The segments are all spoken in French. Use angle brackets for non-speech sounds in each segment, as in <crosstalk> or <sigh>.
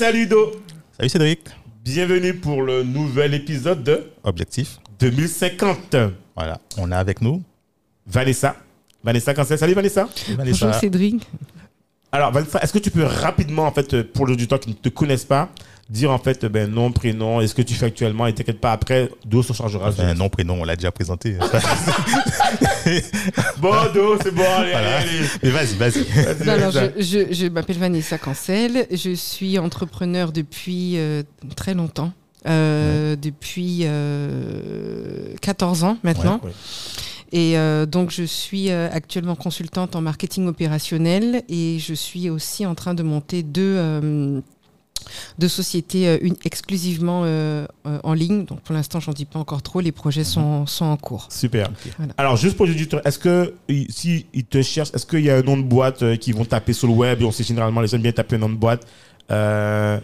Salut Do Salut Cédric. Bienvenue pour le nouvel épisode de Objectif. 2050. Voilà, on est avec nous. Vanessa. Vanessa Cancel. Salut Vanessa. Vanessa. Bonjour Cédric. Alors Vanessa, est-ce que tu peux rapidement, en fait, pour les auditeurs qui ne te connaissent pas, dire en fait ben, nom, prénom, et ce que tu fais actuellement, et t'inquiète pas, après, Do se chargera. Enfin, nom, prénom, on l'a déjà présenté. <laughs> <laughs> Bon, Do, c'est bon, allez, Voilà. allez, allez. Mais vas-y, vas-y. Vanessa. je, je- je m'appelle Vanessa Cancel. Je suis entrepreneur depuis euh, très longtemps. Euh, Depuis euh, 14 ans maintenant. Ouais. Et euh, donc, je suis euh, actuellement consultante en marketing opérationnel et je suis aussi en train de monter deux, euh, deux sociétés euh, une- exclusivement euh, euh, en ligne. Donc, pour l'instant, j'en dis pas encore trop. Les projets sont, sont en cours. Super. Voilà. Alors, juste pour est-ce que si ils te cherchent, est-ce qu'il y a un nom de boîte euh, qui vont taper sur le web et on sait généralement les gens bien taper un nom de boîte euh,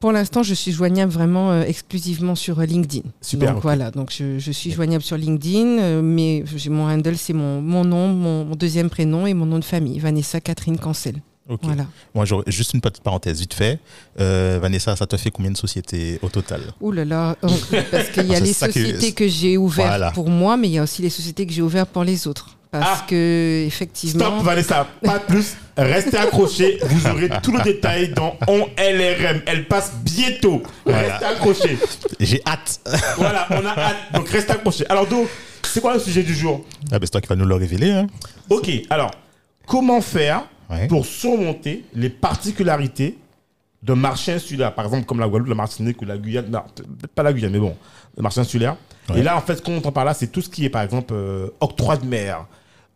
Pour l'instant, je suis joignable vraiment euh, exclusivement sur euh, LinkedIn. Super, Donc voilà, donc je, je suis joignable sur LinkedIn, euh, mais mon handle, c'est mon, mon nom, mon, mon deuxième prénom et mon nom de famille, Vanessa Catherine Cancel. Ok. Voilà. Moi, juste une petite parenthèse vite fait. Euh, Vanessa, ça te fait combien de sociétés au total? Ouh là là, parce qu'il y a C'est les que- sociétés que, j'ai ouvertes Voilà. pour moi, mais il y a aussi les sociétés que j'ai ouvertes pour les autres. Parce Ah. que effectivement, Stop Vanessa, pas plus. Restez accrochés, vous aurez tout le détail dans On LRM. Elle passe bientôt. Voilà. Restez accrochés. J'ai hâte. Voilà, on a hâte. Donc restez accrochés. Alors Do, c'est quoi le sujet du jour? Ah, ben, c'est toi qui vas nous le révéler. Hein. Ok, alors, comment faire Ouais. pour surmonter les particularités d'un marché insulaire, par exemple comme la Guadeloupe, la Martinique ou la Guyane, non, pas la Guyane, mais bon, le marché insulaire. Ouais. Et là, en fait, ce qu'on entend par là, c'est tout ce qui est, par exemple, euh, octroi de mer.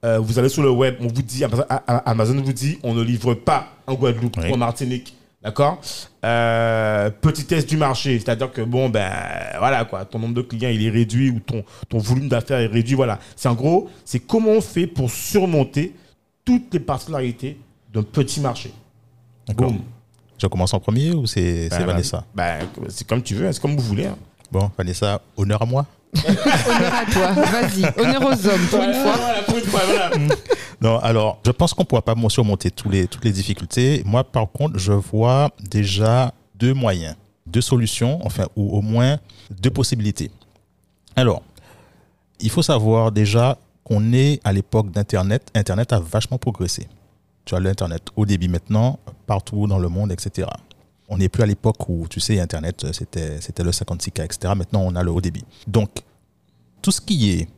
Euh, vous allez sur le web, on vous dit, Amazon, vous dit, on ne livre pas en Guadeloupe Ouais. ou en Martinique. D'accord? Euh, Petitesse du marché, c'est-à-dire que, bon, ben, voilà, quoi, ton nombre de clients, il est réduit ou ton, ton volume d'affaires est réduit, voilà. C'est en gros, c'est comment on fait pour surmonter toutes les particularités d'un petit marché. D'accord. Je commence en premier ou c'est Ben, Vanessa? ben, c'est comme tu veux, c'est comme vous voulez. hein. Bon, Vanessa, honneur à moi. <laughs> honneur à toi, vas-y, honneur aux hommes pour une fois. Voilà, pour une fois, voilà. <laughs> Non, alors, je pense qu'on ne pourra pas surmonter tous les, toutes les difficultés. Moi, par contre, je vois déjà deux moyens, deux solutions, enfin, ou au moins deux possibilités. Alors, il faut savoir déjà qu'on est à l'époque d'Internet. Internet a vachement progressé. Tu as l'Internet au débit maintenant, partout dans le monde, etc. On n'est plus à l'époque où, tu sais, Internet, c'était le 56K, etc. Maintenant, on a le haut débit. Donc, tout ce qui est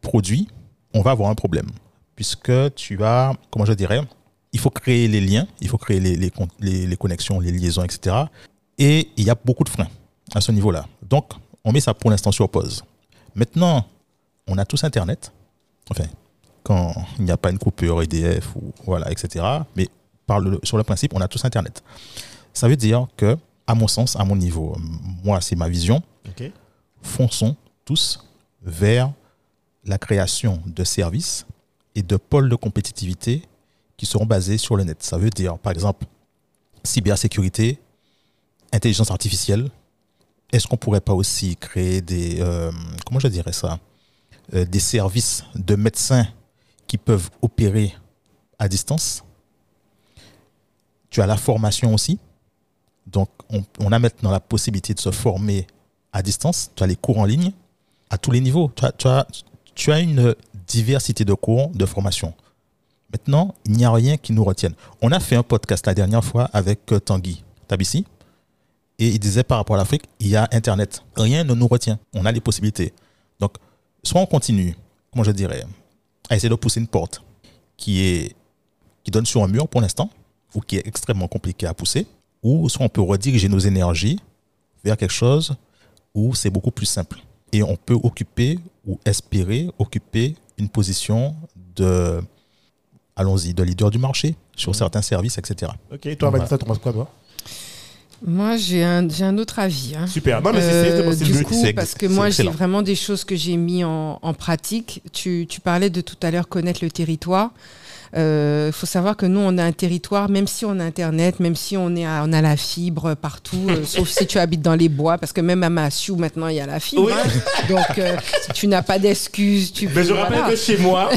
produit, on va avoir un problème. Puisque tu as, comment je dirais, il faut créer les liens, il faut créer les, les- les connexions, les liaisons, etc. Et il y a beaucoup de freins à ce niveau-là. Donc, on met ça pour l'instant sur pause. Maintenant, on a tous Internet. Enfin, quand il n'y a pas une coupure EDF, ou, voilà, etc. Mais par le, sur le principe, on a tous Internet. Ça veut dire que, à mon sens, à mon niveau, moi, c'est ma vision, Ok. fonçons tous vers la création de services et de pôles de compétitivité qui seront basés sur le net. Ça veut dire, par exemple, cybersécurité, intelligence artificielle. Est-ce qu'on pourrait pas aussi créer des, euh, comment je dirais ça, des services de médecins qui peuvent opérer à distance Tu as la formation aussi. Donc, on, a maintenant la possibilité de se former à distance. Tu as les cours en ligne à tous les niveaux. Tu as, tu as, une diversité de cours, de formation. Maintenant, il n'y a rien qui nous retienne. On a fait un podcast la dernière fois avec euh, Tanguy Tabissi. Et il disait par rapport à l'Afrique, il y a Internet. Rien ne nous retient. On a les possibilités. Donc, soit on continue, comment je dirais, à essayer de pousser une porte qui, est, qui donne sur un mur pour l'instant, ou qui est extrêmement compliqué à pousser, ou soit on peut rediriger nos énergies vers quelque chose où c'est beaucoup plus simple. Et on peut occuper ou espérer occuper une position de, allons-y, de leader du marché sur certains services, etc. Ok, toi, Voilà. Vanessa, tu penses quoi, toi? Moi, j'ai un, un autre avis. hein. Super. Non, mais c'est- Euh, du le- coup, parce que moi, j'ai vraiment des choses que j'ai mis en, en pratique. Tu, tu parlais de tout à l'heure connaître le territoire. Il faut savoir que nous, on a un territoire, même si on a Internet, même si on, est à- on a la fibre partout, euh, <laughs> sauf si tu habites dans les bois, parce que même à Massiou, maintenant, il y a la fibre. Oui. hein. Donc, euh, tu n'as pas d'excuses. Tu Mais je rappelle voilà. que chez moi,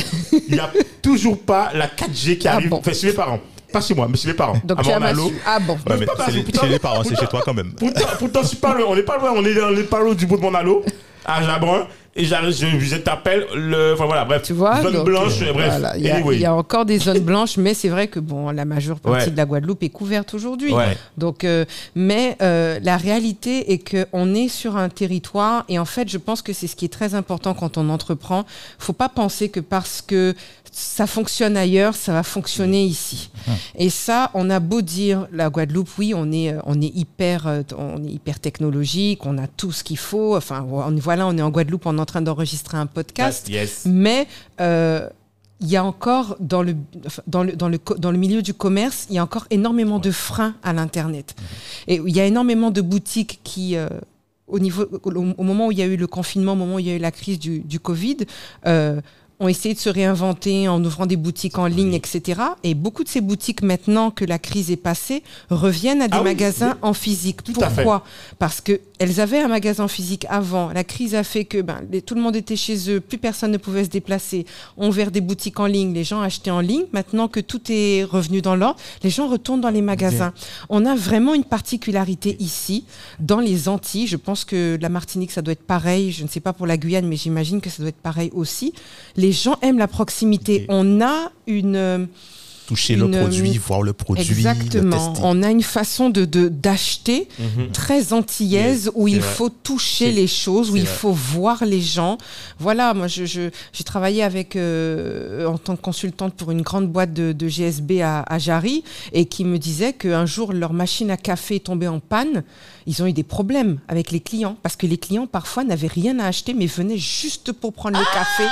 il n'y a toujours pas la 4G qui Ah arrive. bon Enfin, chez mes parents. Pas chez moi, mais chez mes parents. Donc, à tu as. Ah bon. Ouais, mais pas c'est les- chez les parents, c'est chez toi quand même. Pourtant, pourtant, je suis pas loin. On n'est pas loin. On est, on est pas loin du bout de mon halo, à Jabrun. Et j'arrive, je, je t'appelle le. Enfin voilà, bref. Tu vois Zone donc, blanche, euh, bref. voilà, Il y, a- anyway. il y a encore des zones blanches, mais c'est vrai que bon, la majeure partie Ouais. de la Guadeloupe est couverte aujourd'hui. Ouais. Donc, euh, mais euh, la réalité est que on est sur un territoire et en fait, je pense que c'est ce qui est très important quand on entreprend. Faut pas penser que parce que ça fonctionne ailleurs, ça va fonctionner ici. Et ça, on a beau dire la Guadeloupe, oui, on est, on est hyper, on est hyper technologique, on a tout ce qu'il faut. Enfin, on- voilà, on est en Guadeloupe, on est en train d'enregistrer un podcast. Yes. Mais euh, il y a encore dans le, dans, le, dans, le, dans le milieu du commerce, il y a encore énormément de freins à l'Internet. Et il y a énormément de boutiques qui, euh, au, niveau, au, au moment où il y a eu le confinement, au moment où il y a eu la crise du, du Covid, euh, ont essayé de se réinventer en ouvrant des boutiques en ligne, etc. Et beaucoup de ces boutiques, maintenant que la crise est passée, reviennent à des Ah magasins oui. en physique. Tout à fait. Pourquoi? Parce que elles avaient un magasin physique avant. La crise a fait que ben, les- tout le monde était chez eux, plus personne ne pouvait se déplacer. On ouvert des boutiques en ligne, les gens achetaient en ligne. Maintenant que tout est revenu dans l'ordre, les gens retournent dans les magasins. On a vraiment une particularité ici, dans les Antilles. Je pense que la Martinique, ça doit être pareil. Je ne sais pas pour la Guyane, mais j'imagine que ça doit être pareil aussi. Les gens aiment la proximité. On a une... euh, Toucher Une, le produit, euh, voir le produit, Exactement. On a une façon de de- d'acheter Mhm. très antillaise Yes, où il vrai. faut toucher les choses, où il vrai. faut voir les gens. Voilà, moi je je- j'ai travaillé avec euh, en tant que consultante pour une grande boîte de, de GSB à, à Jarry et qui me disait qu'un jour leur machine à café est tombée en panne. Ils ont eu des problèmes avec les clients parce que les clients parfois n'avaient rien à acheter mais venaient juste pour prendre le café.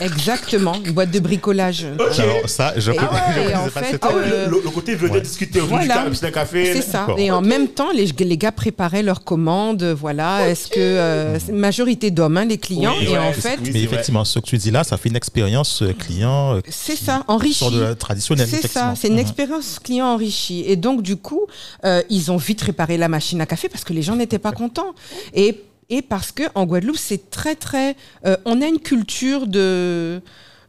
Exactement, une boîte de bricolage. Alors ça, je connais- ouais, et connaissais en pas fait, Ah oui, euh, le, le côté venir ouais. discuter au Voilà. du un café. C'est ça. Et en même temps, les, les gars préparaient leurs commandes. Voilà. Est-ce que euh, c'est une majorité d'hommes, hein, les clients, Oui, et ouais, en fait, oui, Mais effectivement, ce que tu dis là, ça fait une expérience euh, client euh, c'est ça, qui enrichi. sort de la traditionnelle. C'est ça, c'est une Mhm. expérience client enrichie. Et donc, du coup, euh, ils ont vite réparé la machine à café parce que les gens n'étaient pas contents. Et, et parce que en Guadeloupe, c'est très, très. euh, on a une culture de.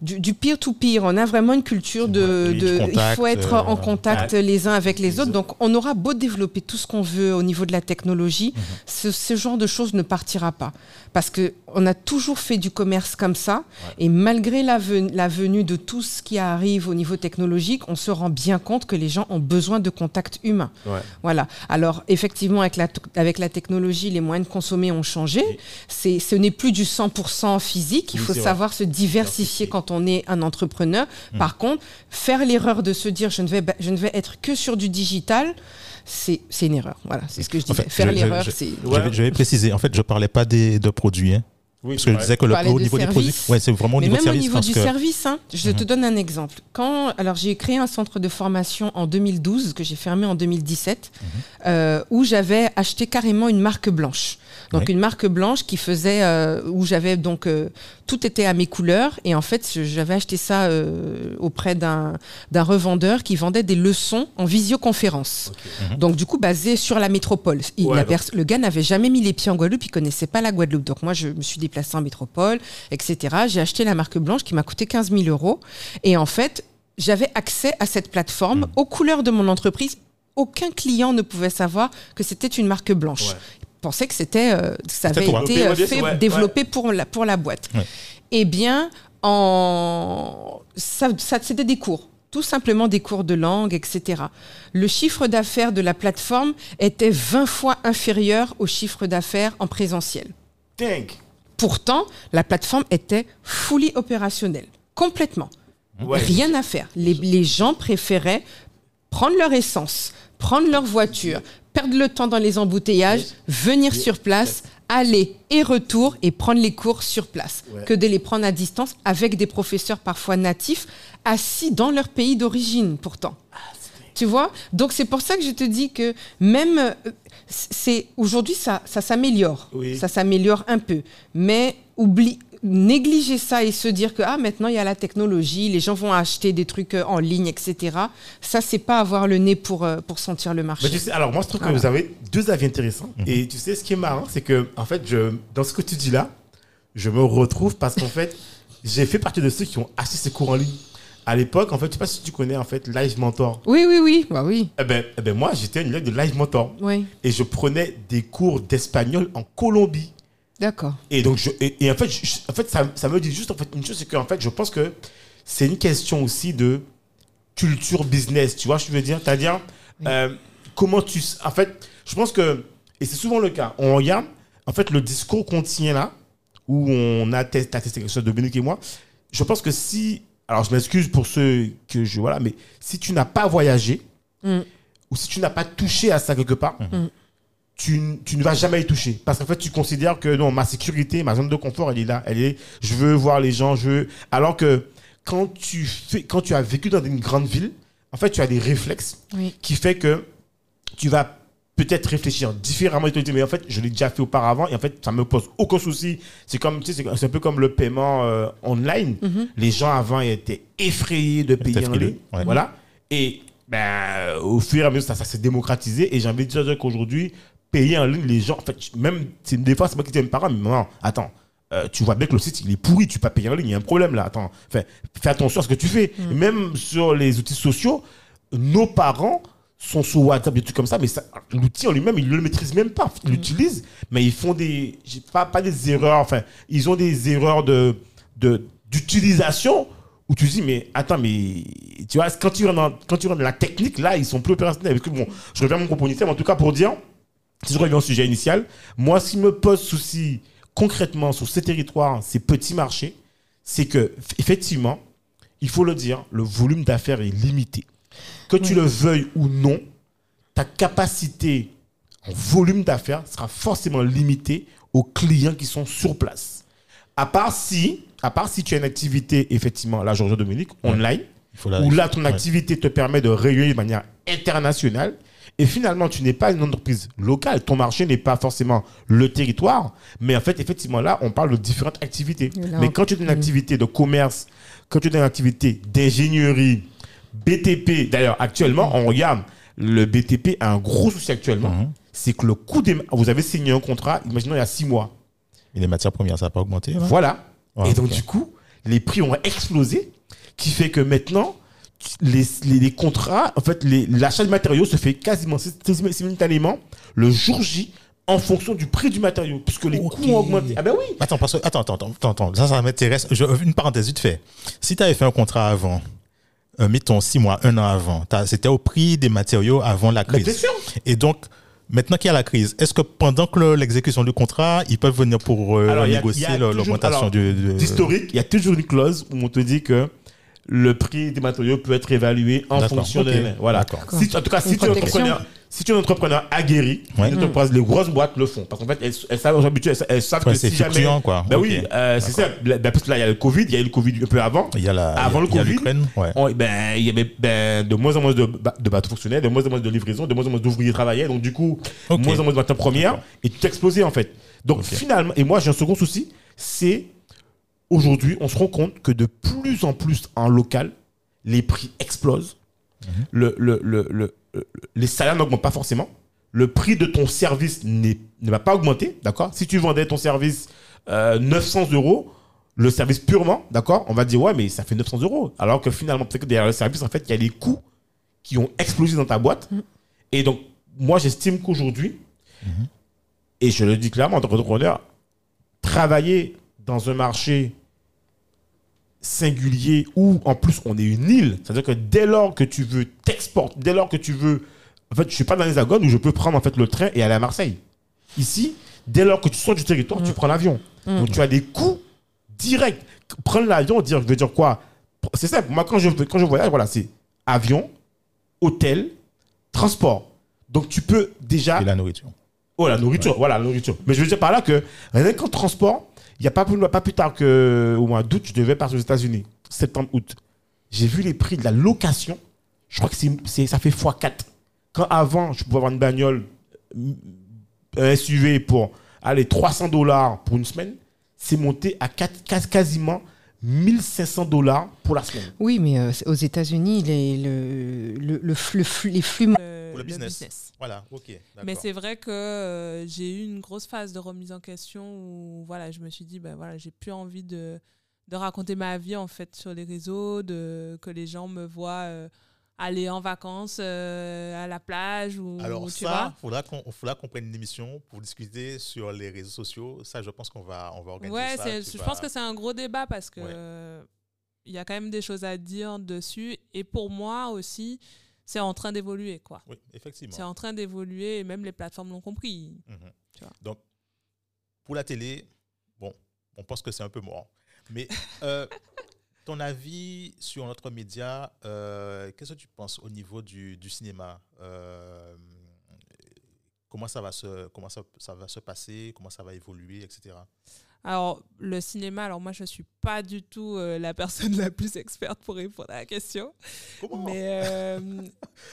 Du, peer-to-peer, on a vraiment une culture de, de- il faut être euh, en contact les uns avec les autres. Donc, on aura beau développer tout ce qu'on veut au niveau de la technologie, Mhm. ce, ce genre de choses ne partira pas, parce que on a toujours fait du commerce comme ça, et malgré la, ven- la venue de tout ce qui arrive au niveau technologique, on se rend bien compte que les gens ont besoin de contact humain. Ouais. Voilà. Alors, effectivement, avec la, avec la technologie, les moyens de consommer ont changé. C'est, ce n'est plus du 100% physique. Il Oui, faut vrai. savoir se diversifier quand on est un entrepreneur. Par contre, faire l'erreur de se dire je ne vais, je ne vais être que sur du digital, c'est, c'est une erreur. Voilà, c'est ce que je disais. En fait, faire l'erreur, c'est. Je, vais, je vais préciser, en fait, je parlais pas des, de produits, hein, Oui, parce que je disais que le, au de niveau des produits, ouais, c'est vraiment au niveau même au niveau du que- Mhm. service, hein, je te donne un exemple. Quand, alors j'ai créé un centre de formation en 2012 que j'ai fermé en 2017, Mhm. euh, où j'avais acheté carrément une marque blanche. Donc une marque blanche qui faisait, euh, où j'avais donc euh, tout était à mes couleurs et en fait j'avais acheté ça euh, auprès d'un d'un revendeur qui vendait des leçons en visioconférence. Mhm. Donc du coup basé sur la métropole. Il- Ouais, la donc- pers- le gars n'avait jamais mis les pieds en Guadeloupe, il connaissait pas la Guadeloupe. Donc moi je me suis déplacée en métropole, etc. J'ai acheté la marque blanche qui m'a coûté 15 000 euros et en fait j'avais accès à cette plateforme Mm. aux couleurs de mon entreprise. Aucun client ne pouvait savoir que c'était une marque blanche. Ouais. Pensait que c'était, euh, ça avait toi. été euh, Développé, fait, ouais, développé pour la, pour la boîte. Ouais. Eh bien, en... ça, ça c'était des cours. Tout simplement des cours de langue, etc. Le chiffre d'affaires de la plateforme était 20 fois inférieur au chiffre d'affaires en présentiel. Pourtant, la plateforme était fully opérationnelle, complètement. Rien à faire. Les, les gens préféraient prendre leur essence, prendre leur voiture, perdre le temps dans les embouteillages, venir sur place, aller et retour et prendre les cours sur place Ouais. que de les prendre à distance avec des professeurs parfois natifs assis dans leur pays d'origine pourtant. Tu vois? Donc c'est pour ça que je te dis que même euh, c'est aujourd'hui ça ça s'améliore. Oui. Ça s'améliore un peu, mais oublie négliger ça et se dire que ah maintenant il y a la technologie, les gens vont acheter des trucs euh, en ligne, etc. Ça c'est pas avoir le nez pour euh, pour sentir le marché. Mais tu sais, alors moi je trouve Voilà. que vous avez deux avis intéressants. Et tu sais, ce qui est marrant, c'est que, en fait, je, dans ce que tu dis là, je me retrouve parce qu'en fait, <laughs> j'ai fait partie de ceux qui ont acheté ces cours en ligne. À l'époque, en fait, je sais pas si tu connais, en fait, Live Mentor. Oui oui oui, bah oui. Eh ben, eh ben moi, j'étais une élève de Live Mentor. Oui, Et je prenais des cours d'espagnol en Colombie. D'accord. Et donc, je, et, et en fait, je- en fait ça, ça me dit juste en fait, une chose, c'est qu'en fait, je pense que c'est une question aussi de culture business. Tu vois je veux dire? C'est-à-dire, euh, comment tu. En fait, je pense que, et c'est souvent le cas, on regarde, en fait, le discours qu'on tient là, où on a testé, testé quelque chose, Dominique et moi, je pense que si. Alors, je m'excuse pour ceux que je. Voilà, mais si tu n'as pas voyagé, Mm. ou si tu n'as pas touché à ça quelque part, tu, tu ne vas jamais y toucher. Parce qu'en fait, tu considères que non, ma sécurité, ma zone de confort, elle est là. Elle est, je veux voir les gens, je veux. Alors que quand tu, fais, quand tu as vécu dans une grande ville, en fait, tu as des réflexes Oui. qui fait que tu vas peut-être réfléchir différemment et te dire, mais en fait, je l'ai déjà fait auparavant et en fait, ça me pose aucun souci. C'est comme, tu sais, c'est- un peu comme le paiement euh, online. Mhm. Les gens avant étaient effrayés de payer en ligne. ouais. Voilà. Et ben, au fur et à mesure, ça, ça s'est démocratisé. Et j'ai envie de dire qu'aujourd'hui, payer en ligne, les gens, en fait, même, c'est des fois, c'est moi qui dis à mes parents, mais non, attends. euh, tu vois bien que le site il est pourri, tu peux pas payer en ligne, il y a un problème là. Attends, fais, fais attention à ce que tu fais. Et Même sur les outils sociaux, nos parents sont sur WhatsApp, des trucs comme ça, mais ça- l'outil en lui-même, ils ne le maîtrisent même pas. Ils l'utilisent, mais ils font des. Pas, pas des erreurs, enfin, ils ont des erreurs de de- d'utilisation où tu te dis, mais attends, mais tu vois, quand tu rentres dans, quand tu rentres dans la technique, là, ils sont plus opérationnels. Parce que bon, je reviens à mon propos initial, mais en tout cas, pour dire, si je reviens au sujet initial, moi, ce qui me pose souci concrètement sur ces territoires, ces petits marchés, c'est que, effectivement, il faut le dire, le volume d'affaires est limité. Que tu Oui. le veuilles ou non, ta capacité en volume d'affaires sera forcément limitée aux clients qui sont sur place. À part si, à part si tu as une activité, effectivement, là, Georges Dominique, online, la- où là, ton ouais. activité te permet de rayonner de manière internationale. Et finalement, tu n'es pas une entreprise locale. Ton marché n'est pas forcément le territoire. Mais en fait, effectivement, là, on parle de différentes activités. Là, mais quand tu as une activité de commerce, quand tu as une activité d'ingénierie, BTP, d'ailleurs, actuellement, on regarde, le BTP a un gros souci actuellement. Mhm. C'est que le coût des. Vous avez signé un contrat, imaginons, il y a six mois. Et les matières premières, ça n'a pas augmenté là Voilà. Ouais, et donc, du coup, les prix ont explosé, qui fait que maintenant, les, les, les contrats, en fait, l'achat de matériaux se fait quasiment sim- sim- simultanément le jour J en fonction du prix du matériau, puisque les coûts ont augmenté. Ah ben oui Attends, parce que, attends, attends, attends, attends, ça, ça m'intéresse. Une parenthèse vite fait. Si tu avais fait un contrat avant, euh, mettons six mois, un an avant, c'était au prix des matériaux avant la bien crise. sûr Et donc, maintenant qu'il y a la crise, est-ce que pendant que le- l'exécution du contrat, ils peuvent venir pour euh, Alors, négocier l'augmentation du. du- D'historique, il y a toujours une clause où on te dit que le prix des matériaux peut être évalué en fonction ok. de... Voilà. D'accord. Si, tu- en tout cas, si tu es un protection. entrepreneur... Si tu es un entrepreneur aguerri, Ouais. les grosses boîtes le font. Parce qu'en fait, elles, elles savent, elles, savent- elles savent Ouais, que c'est si jamais... quoi. Ben oui, euh, c'est ça. Ben, parce que là, il y a le Covid, il y a eu le Covid un peu avant. Il y a la. Avant il y a- le il Covid, l'Ukraine, ouais. On- ben, il y avait ben, de moins en moins de, de bateaux fonctionnaires, de moins en moins de livraisons, de moins en moins d'ouvriers travaillaient. Donc, du coup, Ok. moins en moins de matières premières. Et tout explosé, en fait. Donc, finalement, et moi, j'ai un second souci, c'est aujourd'hui, on se rend compte que de plus en plus en local, les prix explosent. Mhm. le, le, le, le- le- les salaires n'augmentent pas forcément. Le prix de ton service ne va pas augmenter, d'accord? Si tu vendais ton service euh, 900 euros, le service purement, d'accord? On va dire, ouais, mais ça fait 900 euros. Alors que finalement, peut-être que derrière le service, en fait, il y a des coûts qui ont explosé dans ta boîte. Et donc, moi, j'estime qu'aujourd'hui, et je le dis clairement en tant qu'entrepreneur, travailler dans un marché singulier où en plus on est une île, c'est-à-dire que dès lors que tu veux t'exporter, dès lors que tu veux, en fait, je suis pas dans les agones où je peux prendre en fait le train et aller à Marseille. Ici, dès lors que tu sors du territoire, tu prends l'avion. Donc tu as des coûts directs. Prendre l'avion, dire, veut dire quoi? C'est simple. Moi, quand je quand je voyage, voilà, c'est avion, hôtel, transport. Donc tu peux déjà Et la nourriture. Oh, la nourriture, voilà, la nourriture. Mais je veux dire par là que rien qu'en transport, il n'y a pas plus, pas plus tard qu'au mois d'août, je devais partir aux États-Unis, septembre-août. J'ai vu les prix de la location. Je crois que ça fait x4. Quand avant, je pouvais avoir une bagnole, un SUV pour aller 300 dollars pour une semaine, c'est monté à quasiment 1500 dollars pour la semaine. Oui, mais euh, aux États-Unis, les, le, le, le le les flux. Le business. Voilà, ok. Mais c'est vrai que euh, j'ai eu une grosse phase de remise en question où voilà, je me suis dit, ben voilà, j'ai plus envie de, de raconter ma vie en fait sur les réseaux, de, que les gens me voient euh, aller en vacances euh, à la plage ou Alors tu ça, vois. faudra qu'on faudra qu'on prenne une émission pour discuter sur les réseaux sociaux. Ça, je pense qu'on va on va organiser Ouais, ça. je vas- pense que c'est un gros débat parce que Ouais. euh, il y a quand même des choses à dire dessus et pour moi aussi, c'est en train d'évoluer quoi. Oui, effectivement. C'est en train d'évoluer et même les plateformes l'ont compris. Mhm. Tu vois. Donc, pour la télé, bon, on pense que c'est un peu mort. Mais <laughs> euh, ton avis sur notre média, euh, qu'est-ce que tu penses au niveau du, du cinéma Euh, Comment ça va se comment ça, ça va se passer Comment ça va évoluer, etc. Alors, le cinéma, alors moi, je suis pas du tout euh, la personne <laughs> la plus experte pour répondre à la question. Comment? Mais, euh,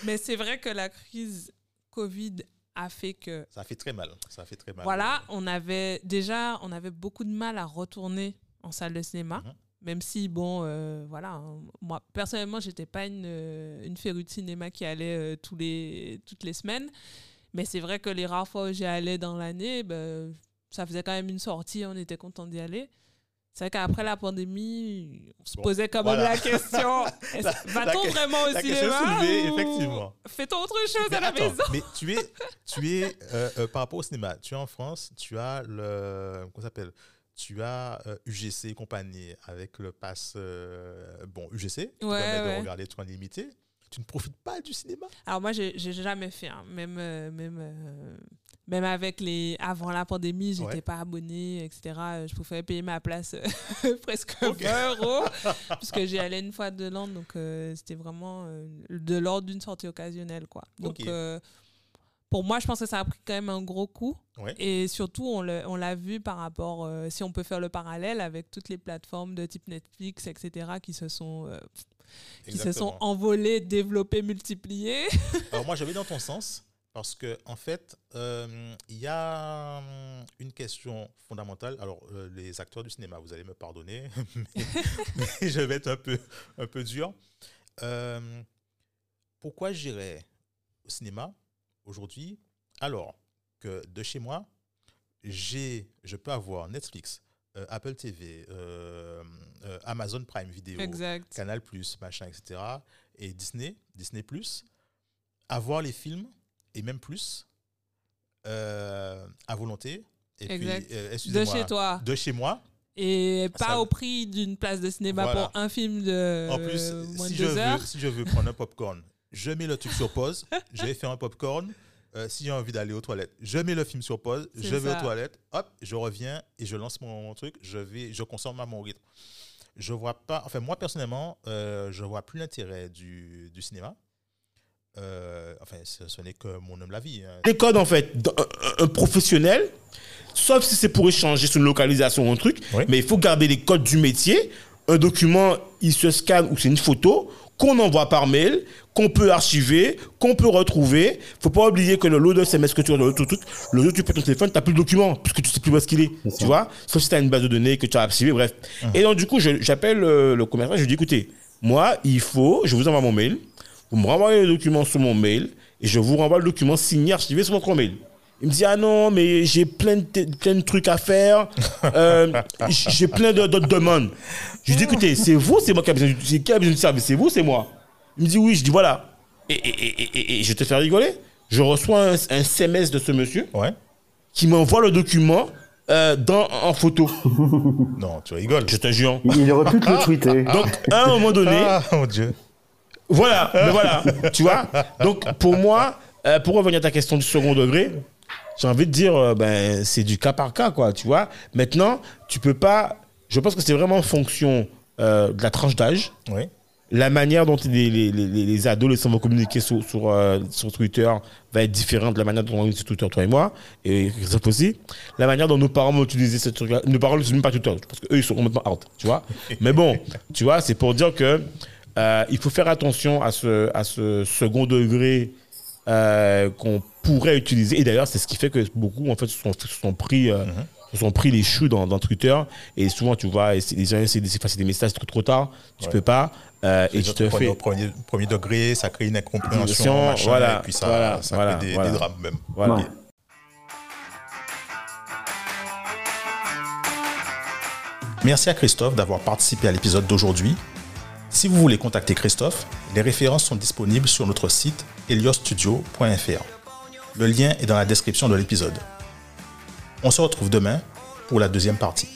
mais c'est vrai que la crise Covid a fait que, Ça fait très mal. Ça fait très mal. voilà, on avait déjà, on avait beaucoup de mal à retourner en salle de cinéma. Mhm. Même si, bon, euh, voilà, hein, moi, personnellement, j'étais pas une, une férue de cinéma qui allait tous les, toutes les semaines. Mais c'est vrai que les rares fois où j'y allais dans l'année, ben, ça faisait quand même une sortie, on était content d'y aller. C'est vrai qu'après la pandémie, on se Bon, posait quand voilà. même la question <laughs> <laughs> va-t-on vraiment au la cinéma effectivement. Fait-on autre chose Mais à la attends, maison mais tu es, <laughs> tu es euh, euh, par rapport au cinéma, tu es en France, tu as le. Comment s'appelle? Tu as euh, UGC et compagnie avec le pass. euh, bon, UGC, qui Ouais, permet ouais. de regarder tout en limité. Tu ne profites pas du cinéma? Alors moi, j'ai jamais fait, hein. même, euh, même, euh, même avec les... Avant la pandémie, j'étais Ouais. pas abonnée, etc. Je pouvais payer ma place euh, <laughs> presque Ok. 20 euros, <laughs> puisque j'y allais une fois de l'an, donc euh, c'était vraiment euh, de l'ordre d'une sortie occasionnelle. Quoi. Donc euh, pour moi, je pense que ça a pris quand même un gros coup. Ouais. Et surtout, on l'a vu par rapport, euh, si on peut faire le parallèle avec toutes les plateformes de type Netflix, etc., qui se sont, qui se sont Exactement. envolées, développées, multipliées. <laughs> Alors moi, je vais dans ton sens parce que en fait, euh, il y a hum, une question fondamentale. Alors, euh, les acteurs du cinéma, vous allez me pardonner, <laughs> mais, mais je vais être un peu, un peu dur. Euh, pourquoi j'irais au cinéma aujourd'hui alors que de chez moi, j'ai, je peux avoir Netflix, euh, Apple TV, euh, euh, Amazon Prime Video, Exact. Canal+, machin, etc. Et Disney, Disney+, avoir les films, et même plus, à volonté. Et Exact. puis, De chez toi. De chez moi. Et pas Ça- au prix d'une place de cinéma Voilà. pour un film de En plus, moins si, de je deux veux, heures. si je veux prendre un popcorn, je mets le truc sur pause, <laughs> je vais faire un popcorn. Euh, si j'ai envie d'aller aux toilettes, je mets le film sur pause, je vais ça. aux toilettes, hop, je reviens et je lance mon truc, je vais, je consomme à mon rythme. Je vois pas, enfin moi personnellement, euh, je vois plus l'intérêt du, du cinéma. Euh, enfin, ce, ce n'est que mon homme la vie. hein. Les codes, en fait, un, un professionnel, sauf si c'est pour échanger sur une localisation ou un truc, Oui. mais il faut garder les codes du métier. Un document, il se scanne ou c'est une photo qu'on envoie par mail, qu'on peut archiver, qu'on peut retrouver. faut pas oublier que le loader SMS que tu as le le jour tu prends ton téléphone, tu n'as plus le document, puisque tu sais plus où est-ce qu'il est. Tu vois Sauf si tu as une base de données que tu as archivée, bref. Et donc, du coup, j'appelle euh, le commerçant, je lui dis, écoutez, moi, il faut, je vous envoie mon mail, vous me renvoyez le document sur mon mail, et je vous renvoie le document signé, archivé sur votre mail. Il me dit, ah non, mais j'ai plein de, plein de trucs à faire, euh, j'ai plein de- d'autres demandes. Je lui dis, écoutez, c'est vous, c'est moi qui a besoin qui a besoin du service, c'est vous, c'est moi. Il me dit, oui, je dis, voilà. Et, et, et, et- et je te fais rigoler. Je reçois un, un SMS de ce monsieur Ouais. qui m'envoie le document euh, dans, en photo. <laughs> Non, tu rigoles. Je te jure. Il, il aurait pu te le tweeter. <laughs> Donc, à un moment donné, Ah, mon Dieu. voilà, mais voilà, tu vois. Donc, pour moi, euh, pour revenir à ta question du second degré, j'ai envie de dire, euh, ben, c'est du cas par cas, quoi, tu vois. Maintenant, tu peux pas. Je pense que c'est vraiment en fonction euh, de la tranche d'âge, Oui. la manière dont les, les, les, les adolescents vont communiquer sur, sur, euh, sur Twitter va être différente de la manière dont on utilise Twitter, toi et moi, et Christophe aussi. La manière dont nos parents vont utiliser ce truc-là. Nos parents n'utilisent même pas Twitter, parce qu'eux, ils sont complètement out, tu vois. <laughs> Mais bon, tu vois, c'est pour dire que euh, il faut faire attention à ce, à ce second degré euh, qu'on pourrait utiliser. Et d'ailleurs, c'est ce qui fait que beaucoup, en fait, se sont, se sont pris. euh, se sont pris les choux dans, dans Twitter et souvent tu vois les gens essaient d'effacer des messages trop, trop tard tu Ouais. peux pas euh, et tu te fais au premier, premier degré, ça crée une incompréhension, machin, voilà, et puis ça, voilà, ça voilà, crée des, voilà. des drames même. voilà. Merci à Christophe d'avoir participé à l'épisode d'aujourd'hui. Si vous voulez contacter Christophe, les références sont disponibles sur notre site heliostudio.fr. Le lien est dans la description de l'épisode. On se retrouve demain pour la deuxième partie.